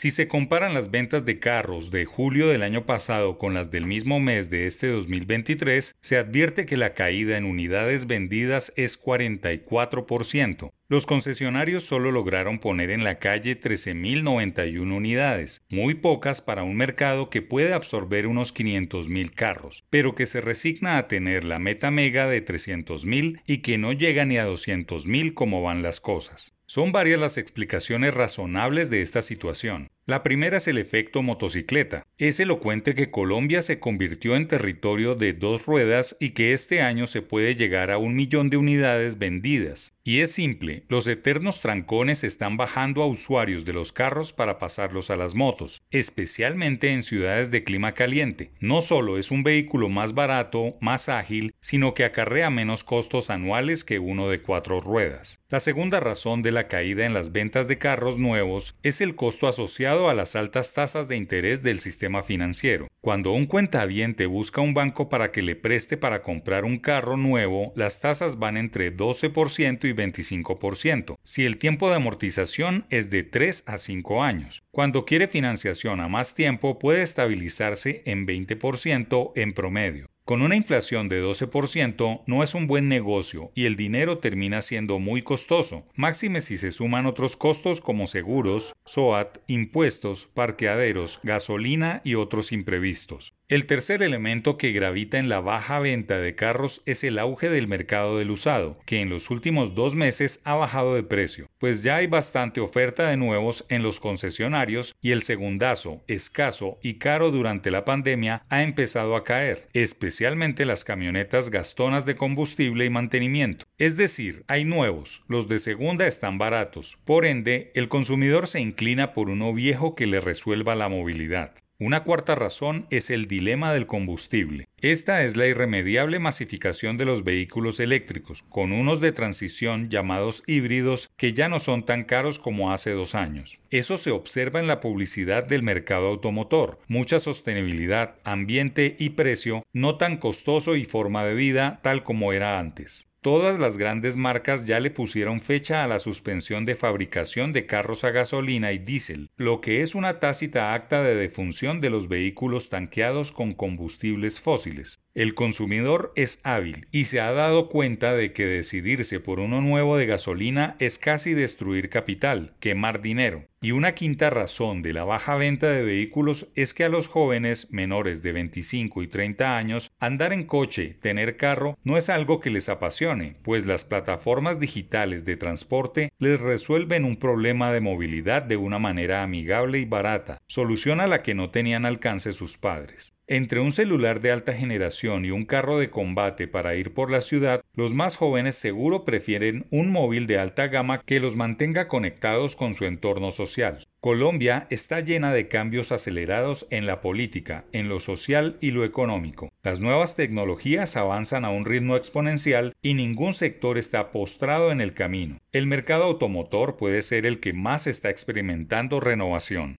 Si se comparan las ventas de carros de julio del año pasado con las del mismo mes de este 2023, se advierte que la caída en unidades vendidas es 44%. Los concesionarios solo lograron poner en la calle 13.091 unidades, muy pocas para un mercado que puede absorber unos 500.000 carros, pero que se resigna a tener la meta mega de 300.000 y que no llega ni a 200.000 como van las cosas. Son varias las explicaciones razonables de esta situación. La primera es el efecto motocicleta. Es elocuente que Colombia se convirtió en territorio de dos ruedas y que este año se puede llegar a un millón de unidades vendidas. Y es simple, los eternos trancones están bajando a usuarios de los carros para pasarlos a las motos, especialmente en ciudades de clima caliente. No solo es un vehículo más barato, más ágil, sino que acarrea menos costos anuales que uno de cuatro ruedas. La segunda razón de la caída en las ventas de carros nuevos es el costo asociado a las altas tasas de interés del sistema financiero. Cuando un cuentaviente busca un banco para que le preste para comprar un carro nuevo, las tasas van entre 12% y 25%, si el tiempo de amortización es de 3 a 5 años. Cuando quiere financiación a más tiempo puede estabilizarse en 20% en promedio. Con una inflación de 12% no es un buen negocio y el dinero termina siendo muy costoso, máxime si se suman otros costos como seguros, SOAT, impuestos, parqueaderos, gasolina y otros imprevistos. El tercer elemento que gravita en la baja venta de carros es el auge del mercado del usado, que en los últimos dos meses ha bajado de precio, pues ya hay bastante oferta de nuevos en los concesionarios y el segundazo, escaso y caro durante la pandemia, ha empezado a caer, especialmente las camionetas gastonas de combustible y mantenimiento. Es decir, hay nuevos, los de segunda están baratos, por ende, el consumidor se inclina por uno viejo que le resuelva la movilidad. Una cuarta razón es el dilema del combustible. Esta es la irremediable masificación de los vehículos eléctricos, con unos de transición llamados híbridos que ya no son tan caros como hace dos años. Eso se observa en la publicidad del mercado automotor, mucha sostenibilidad, ambiente y precio, no tan costoso y forma de vida tal como era antes. Todas las grandes marcas ya le pusieron fecha a la suspensión de fabricación de carros a gasolina y diésel, lo que es una tácita acta de defunción de los vehículos tanqueados con combustibles fósiles. El consumidor es hábil y se ha dado cuenta de que decidirse por uno nuevo de gasolina es casi destruir capital, quemar dinero. Y una quinta razón de la baja venta de vehículos es que a los jóvenes menores de 25 y 30 años andar en coche, tener carro, no es algo que les apasione, pues las plataformas digitales de transporte les resuelven un problema de movilidad de una manera amigable y barata, solución a la que no tenían alcance sus padres. Entre un celular de alta generación y un carro de combate para ir por la ciudad, los más jóvenes seguro prefieren un móvil de alta gama que los mantenga conectados con su entorno social. Colombia está llena de cambios acelerados en la política, en lo social y lo económico. Las nuevas tecnologías avanzan a un ritmo exponencial y ningún sector está postrado en el camino. El mercado automotor puede ser el que más está experimentando renovación.